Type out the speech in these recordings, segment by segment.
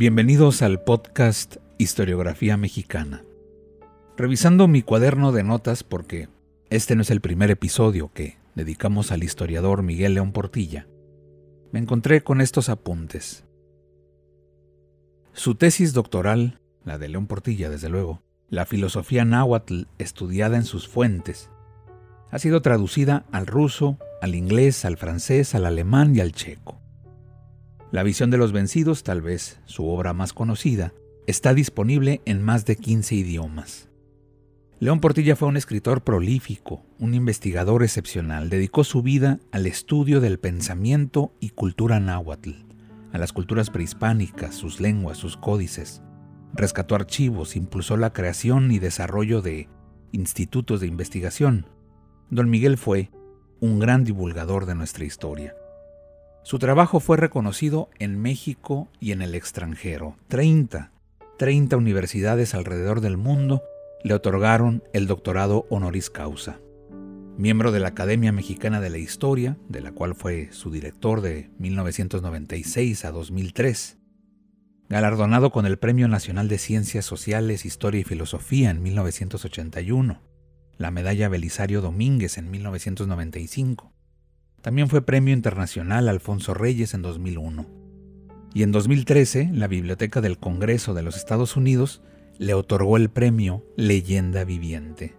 Bienvenidos al podcast Historiografía Mexicana. Revisando mi cuaderno de notas porque este no es el primer episodio que dedicamos al historiador Miguel León Portilla, me encontré con estos apuntes. Su tesis doctoral, la de León Portilla desde luego, la filosofía náhuatl estudiada en sus fuentes, ha sido traducida al ruso, al inglés, al francés, al alemán y al checo. La visión de los vencidos, tal vez su obra más conocida, está disponible en más de 15 idiomas. León Portilla fue un escritor prolífico, un investigador excepcional. Dedicó su vida al estudio del pensamiento y cultura náhuatl, a las culturas prehispánicas, sus lenguas, sus códices. Rescató archivos, impulsó la creación y desarrollo de institutos de investigación. Don Miguel fue un gran divulgador de nuestra historia. Su trabajo fue reconocido en México y en el extranjero. 30, 30 universidades alrededor del mundo le otorgaron el doctorado honoris causa. Miembro de la Academia Mexicana de la Historia, de la cual fue su director de 1996 a 2003. Galardonado con el Premio Nacional de Ciencias Sociales, Historia y Filosofía en 1981. La Medalla Belisario Domínguez en 1995 también fue Premio Internacional Alfonso Reyes en 2001. Y en 2013, la Biblioteca del Congreso de los Estados Unidos le otorgó el premio Leyenda Viviente.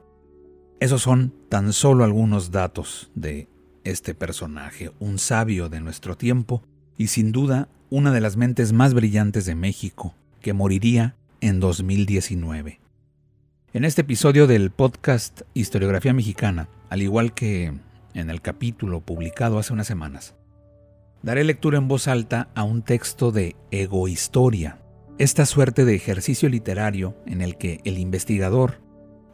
Esos son tan solo algunos datos de este personaje, un sabio de nuestro tiempo y sin duda una de las mentes más brillantes de México, que moriría en 2019. En este episodio del podcast Historiografía Mexicana, al igual que en el capítulo publicado hace unas semanas, daré lectura en voz alta a un texto de egohistoria, esta suerte de ejercicio literario en el que el investigador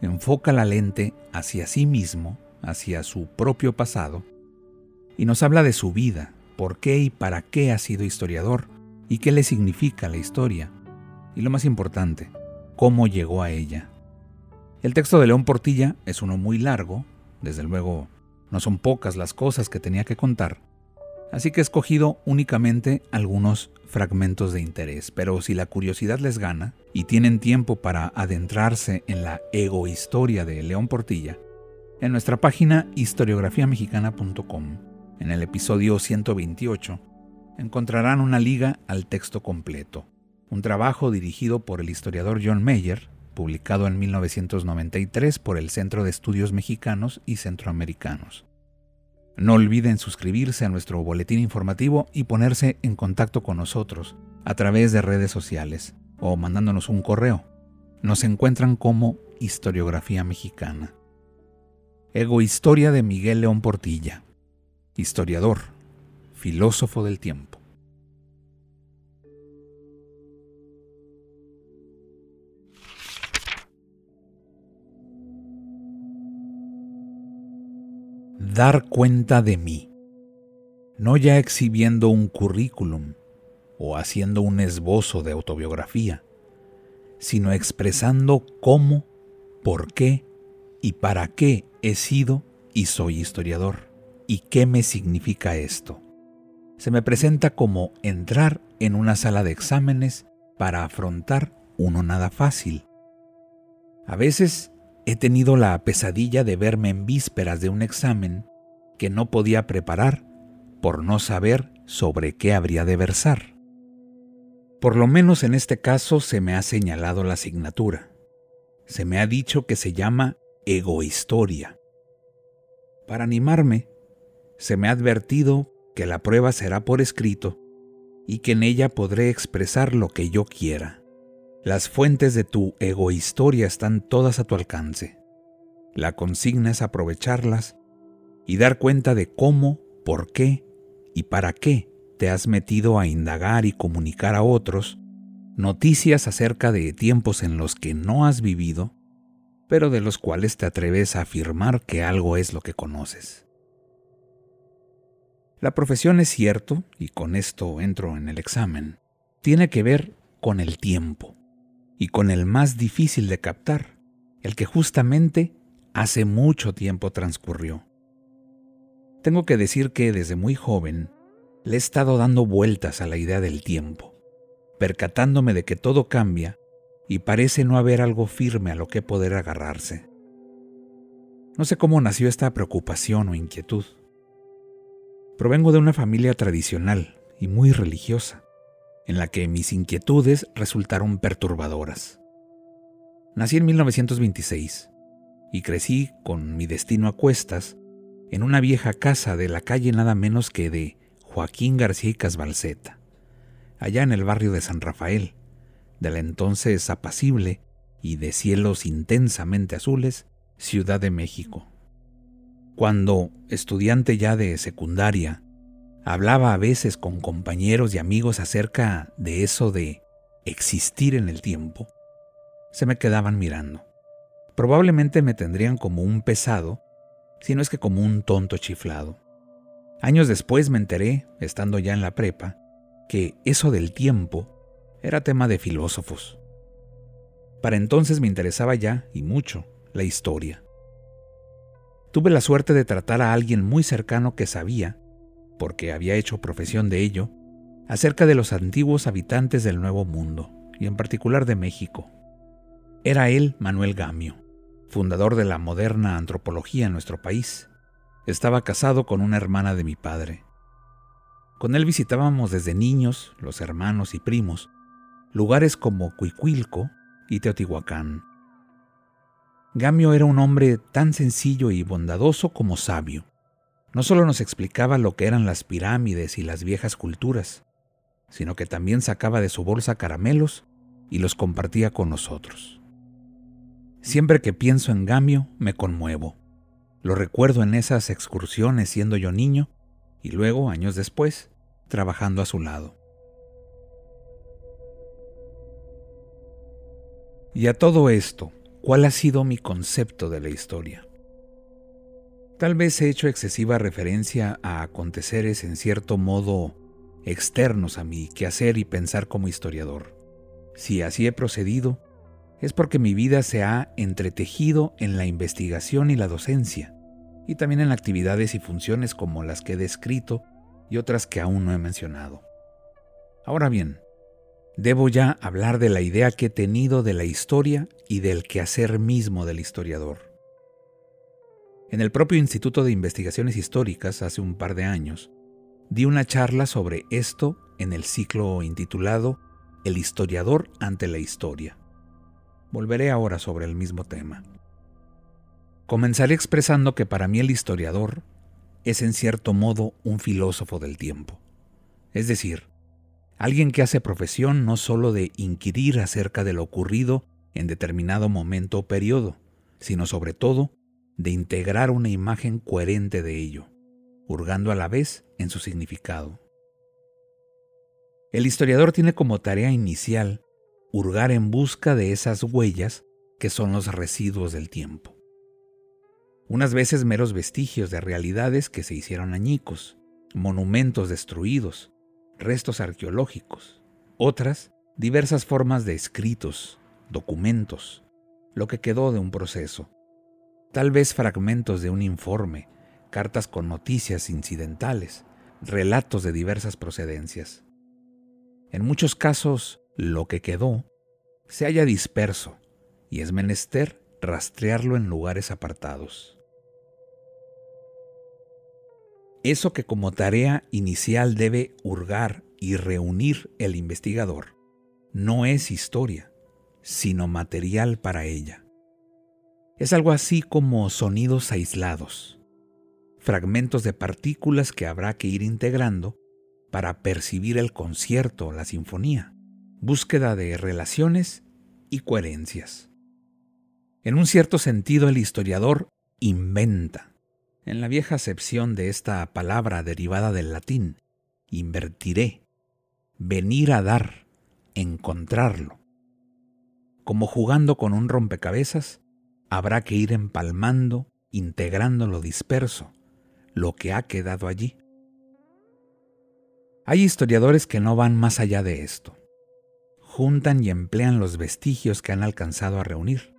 enfoca la lente hacia sí mismo, hacia su propio pasado, y nos habla de su vida, por qué y para qué ha sido historiador, y qué le significa la historia, y lo más importante, cómo llegó a ella. El texto de León Portilla es uno muy largo, desde luego no son pocas las cosas que tenía que contar, así que he escogido únicamente algunos fragmentos de interés, pero si la curiosidad les gana y tienen tiempo para adentrarse en la egohistoria de León Portilla, en nuestra página historiografiamexicana.com, en el episodio 128, encontrarán una liga al texto completo, un trabajo dirigido por el historiador John Mayer, publicado en 1993 por el Centro de Estudios Mexicanos y Centroamericanos. No olviden suscribirse a nuestro boletín informativo y ponerse en contacto con nosotros a través de redes sociales o mandándonos un correo. Nos encuentran como Historiografía Mexicana. Egohistoria de Miguel León Portilla, historiador, filósofo del tiempo. Dar cuenta de mí, no ya exhibiendo un currículum o haciendo un esbozo de autobiografía, sino expresando cómo, por qué y para qué he sido y soy historiador, y qué me significa esto. Se me presenta como entrar en una sala de exámenes para afrontar uno nada fácil. A veces He tenido la pesadilla de verme en vísperas de un examen que no podía preparar por no saber sobre qué habría de versar. Por lo menos en este caso se me ha señalado la asignatura. Se me ha dicho que se llama egohistoria. Para animarme, se me ha advertido que la prueba será por escrito y que en ella podré expresar lo que yo quiera. Las fuentes de tu egohistoria están todas a tu alcance. La consigna es aprovecharlas y dar cuenta de cómo, por qué y para qué te has metido a indagar y comunicar a otros noticias acerca de tiempos en los que no has vivido, pero de los cuales te atreves a afirmar que algo es lo que conoces. La profesión es cierto, y con esto entro en el examen, tiene que ver con el tiempo, y con el más difícil de captar, el que justamente hace mucho tiempo transcurrió. Tengo que decir que desde muy joven le he estado dando vueltas a la idea del tiempo, percatándome de que todo cambia y parece no haber algo firme a lo que poder agarrarse. No sé cómo nació esta preocupación o inquietud. Provengo de una familia tradicional y muy religiosa, en la que mis inquietudes resultaron perturbadoras. Nací en 1926 y crecí con mi destino a cuestas en una vieja casa de la calle nada menos que de Joaquín García y allá en el barrio de San Rafael, de la entonces apacible y de cielos intensamente azules Ciudad de México. Cuando, estudiante ya de secundaria, hablaba a veces con compañeros y amigos acerca de eso de existir en el tiempo, se me quedaban mirando. Probablemente me tendrían como un pesado, si no es que como un tonto chiflado. Años después me enteré, estando ya en la prepa, que eso del tiempo era tema de filósofos. Para entonces me interesaba ya, y mucho, la historia. Tuve la suerte de tratar a alguien muy cercano que sabía, porque había hecho profesión de ello, acerca de los antiguos habitantes del Nuevo Mundo, y en particular de México. Era él Manuel Gamio, fundador de la moderna antropología en nuestro país. Estaba casado con una hermana de mi padre. Con él visitábamos desde niños, los hermanos y primos, lugares como Cuicuilco y Teotihuacán. Gamio era un hombre tan sencillo y bondadoso como sabio. No solo nos explicaba lo que eran las pirámides y las viejas culturas, sino que también sacaba de su bolsa caramelos y los compartía con nosotros. Siempre que pienso en Gamio me conmuevo. Lo recuerdo en esas excursiones siendo yo niño y luego, años después, trabajando a su lado. Y a todo esto, ¿cuál ha sido mi concepto de la historia? Tal vez he hecho excesiva referencia a aconteceres en cierto modo externos a mi quehacer y pensar como historiador. Si así he procedido, es porque mi vida se ha entretejido en la investigación y la docencia, y también en actividades y funciones como las que he descrito y otras que aún no he mencionado. Ahora bien, debo ya hablar de la idea que he tenido de la historia y del quehacer mismo del historiador. En el propio Instituto de Investigaciones Históricas, hace un par de años, di una charla sobre esto en el ciclo intitulado El historiador ante la historia. Volveré ahora sobre el mismo tema. Comenzaré expresando que para mí el historiador es en cierto modo un filósofo del tiempo. Es decir, Alguien que hace profesión no solo de inquirir acerca de lo ocurrido en determinado momento o periodo, sino sobre todo de integrar una imagen coherente de ello, hurgando a la vez en su significado. El historiador tiene como tarea inicial hurgar en busca de esas huellas que son los residuos del tiempo. Unas veces meros vestigios de realidades que se hicieron añicos, monumentos destruidos, restos arqueológicos, otras diversas formas de escritos, documentos, lo que quedó de un proceso, tal vez fragmentos de un informe, cartas con noticias incidentales, relatos de diversas procedencias. En muchos casos, lo que quedó se haya disperso y es menester rastrearlo en lugares apartados. Eso que como tarea inicial debe hurgar y reunir el investigador no es historia, sino material para ella. Es algo así como sonidos aislados, fragmentos de partículas que habrá que ir integrando para percibir el concierto, la sinfonía, búsqueda de relaciones y coherencias. En un cierto sentido, el historiador inventa, en la vieja acepción de esta palabra derivada del latín, invertiré, venir a dar, encontrarlo. Como jugando con un rompecabezas, habrá que ir empalmando, integrando lo disperso, lo que ha quedado allí. Hay historiadores que no van más allá de esto. Juntan y emplean los vestigios que han alcanzado a reunir.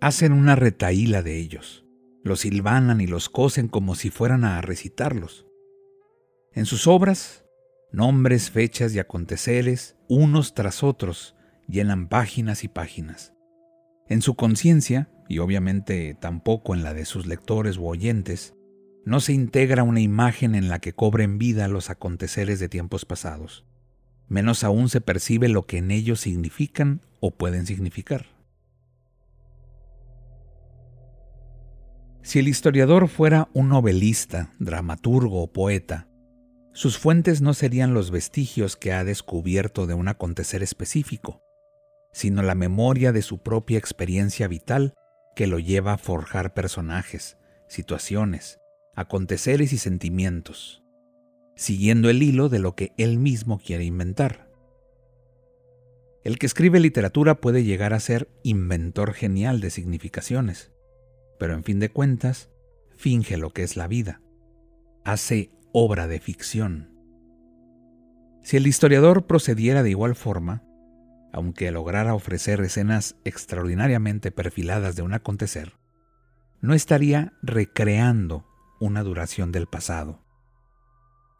Hacen una retaíla de ellos. Los silvanan y los cosen como si fueran a recitarlos. En sus obras, nombres, fechas y aconteceres, unos tras otros, llenan páginas y páginas. En su conciencia, y obviamente tampoco en la de sus lectores u oyentes, no se integra una imagen en la que cobren vida los aconteceres de tiempos pasados. Menos aún se percibe lo que en ellos significan o pueden significar. Si el historiador fuera un novelista, dramaturgo o poeta, sus fuentes no serían los vestigios que ha descubierto de un acontecer específico, sino la memoria de su propia experiencia vital que lo lleva a forjar personajes, situaciones, aconteceres y sentimientos, siguiendo el hilo de lo que él mismo quiere inventar. El que escribe literatura puede llegar a ser inventor genial de significaciones, pero en fin de cuentas, finge lo que es la vida, hace obra de ficción. Si el historiador procediera de igual forma, aunque lograra ofrecer escenas extraordinariamente perfiladas de un acontecer, no estaría recreando una duración del pasado.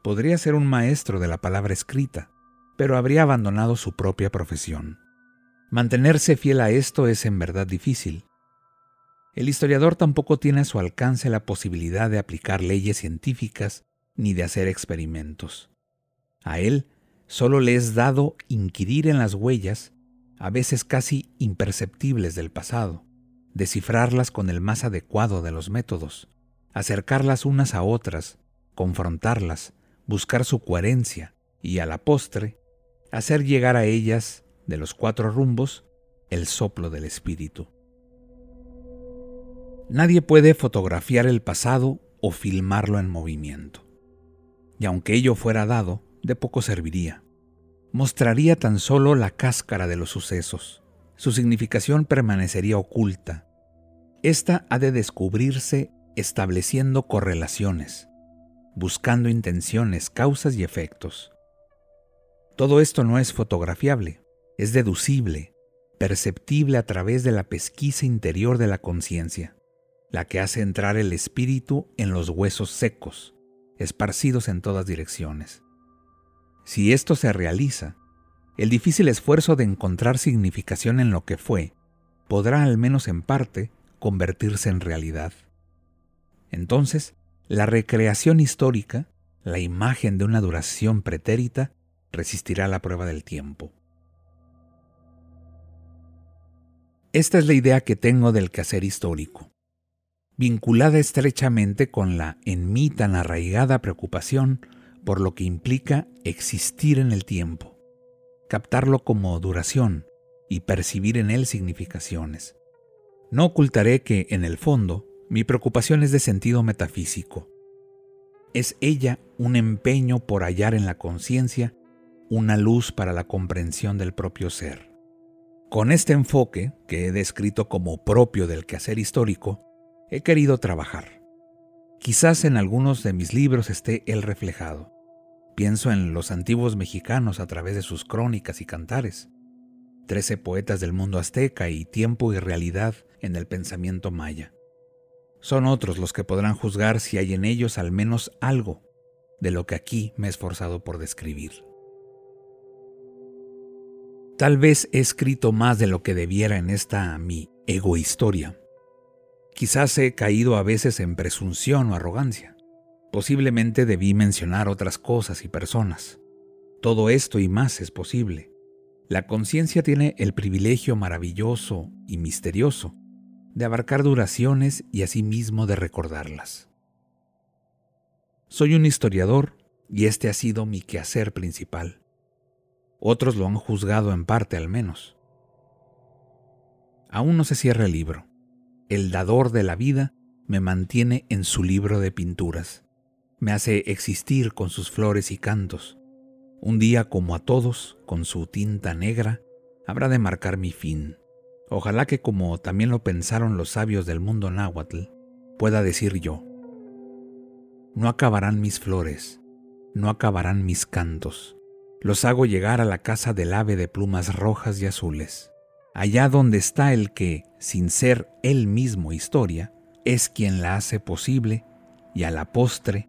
Podría ser un maestro de la palabra escrita, pero habría abandonado su propia profesión. Mantenerse fiel a esto es en verdad difícil. El historiador tampoco tiene a su alcance la posibilidad de aplicar leyes científicas ni de hacer experimentos. A él solo le es dado inquirir en las huellas, a veces casi imperceptibles del pasado, descifrarlas con el más adecuado de los métodos, acercarlas unas a otras, confrontarlas, buscar su coherencia y a la postre, hacer llegar a ellas, de los cuatro rumbos, el soplo del espíritu. Nadie puede fotografiar el pasado o filmarlo en movimiento. Y aunque ello fuera dado, de poco serviría. Mostraría tan solo la cáscara de los sucesos. Su significación permanecería oculta. Esta ha de descubrirse estableciendo correlaciones, buscando intenciones, causas y efectos. Todo esto no es fotografiable, es deducible, perceptible a través de la pesquisa interior de la conciencia, la que hace entrar el espíritu en los huesos secos, esparcidos en todas direcciones. Si esto se realiza, el difícil esfuerzo de encontrar significación en lo que fue podrá al menos en parte convertirse en realidad. Entonces, la recreación histórica, la imagen de una duración pretérita, resistirá la prueba del tiempo. Esta es la idea que tengo del quehacer histórico, vinculada estrechamente con la en mí tan arraigada preocupación por lo que implica existir en el tiempo, captarlo como duración y percibir en él significaciones. No ocultaré que, en el fondo, mi preocupación es de sentido metafísico. Es ella un empeño por hallar en la conciencia una luz para la comprensión del propio ser. Con este enfoque, que he descrito como propio del quehacer histórico, he querido trabajar. Quizás en algunos de mis libros esté él reflejado. Pienso en los antiguos mexicanos a través de sus crónicas y cantares, trece poetas del mundo azteca y tiempo y realidad en el pensamiento maya. Son otros los que podrán juzgar si hay en ellos al menos algo de lo que aquí me he esforzado por describir. Tal vez he escrito más de lo que debiera en esta mi egohistoria, Quizás he caído a veces en presunción o arrogancia. Posiblemente debí mencionar otras cosas y personas. Todo esto y más es posible. La conciencia tiene el privilegio maravilloso y misterioso de abarcar duraciones y asimismo de recordarlas. Soy un historiador y este ha sido mi quehacer principal. Otros lo han juzgado en parte al menos. Aún no se cierra el libro el dador de la vida, me mantiene en su libro de pinturas. Me hace existir con sus flores y cantos. Un día como a todos, con su tinta negra, habrá de marcar mi fin. Ojalá que como también lo pensaron los sabios del mundo náhuatl, pueda decir yo, no acabarán mis flores, no acabarán mis cantos, los hago llegar a la casa del ave de plumas rojas y azules, allá donde está el que, sin ser él mismo historia, es quien la hace posible y a la postre